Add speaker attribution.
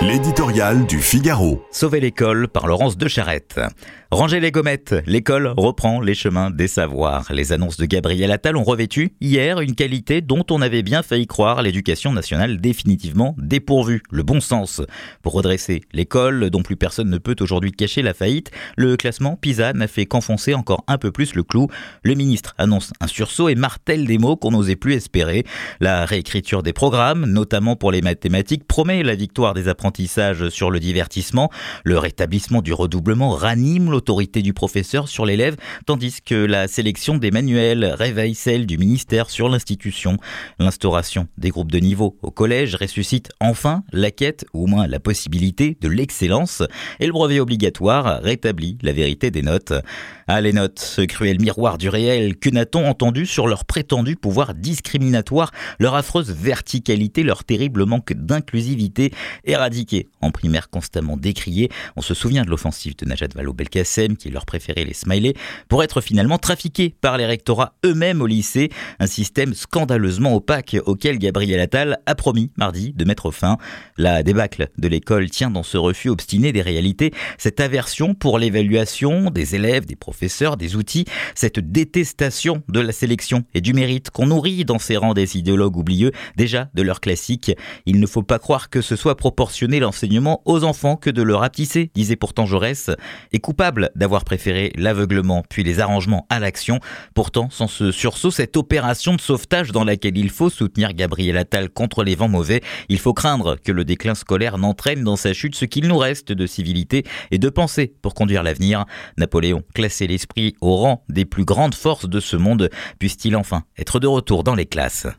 Speaker 1: L'éditorial du Figaro.
Speaker 2: Sauver l'école par Laurence de Charette. Ranger les gommettes, l'école reprend les chemins des savoirs. Les annonces de Gabriel Attal ont revêtu hier une qualité dont on avait bien failli croire l'éducation nationale définitivement dépourvue, le bon sens. Pour redresser l'école dont plus personne ne peut aujourd'hui cacher la faillite, le classement PISA n'a fait qu'enfoncer encore un peu plus le clou. Le ministre annonce un sursaut et martèle des mots qu'on n'osait plus espérer. La réécriture des programmes, notamment pour les mathématiques, promet la victoire des apprentis sur le divertissement. Le rétablissement du redoublement ranime l'autorité du professeur sur l'élève, tandis que la sélection des manuels réveille celle du ministère sur l'institution. L'instauration des groupes de niveau au collège ressuscite enfin la quête, ou au moins la possibilité, de l'excellence, et le brevet obligatoire rétablit la vérité des notes. Ah, les notes, ce cruel miroir du réel, que n'a-t-on entendu sur leur prétendu pouvoir discriminatoire, leur affreuse verticalité, leur terrible manque d'inclusivité, éradiquée en primaire constamment décriée. On se souvient de l'offensive de Najat Vallaud-Belkacem, qui leur préférait les smileys, pour être finalement trafiqué par les rectorats eux-mêmes au lycée, un système scandaleusement opaque auquel Gabriel Attal a promis mardi de mettre fin. La débâcle de l'école tient dans ce refus obstiné des réalités, cette aversion pour l'évaluation des élèves, des professeurs, des outils, cette détestation de la sélection et du mérite qu'on nourrit dans ces rangs des idéologues oublieux, déjà de leur classique. Il ne faut pas croire que ce soit proportionner l'enseignement aux enfants que de le rapetisser, disait pourtant Jaurès, est coupable d'avoir préféré l'aveuglement puis les arrangements à l'action. Pourtant, sans ce sursaut, cette opération de sauvetage dans laquelle il faut soutenir Gabriel Attal contre les vents mauvais, il faut craindre que le déclin scolaire n'entraîne dans sa chute ce qu'il nous reste de civilité et de pensée pour conduire l'avenir. Napoléon classé l'esprit au rang des plus grandes forces de ce monde, puisse-t-il enfin être de retour dans les classes?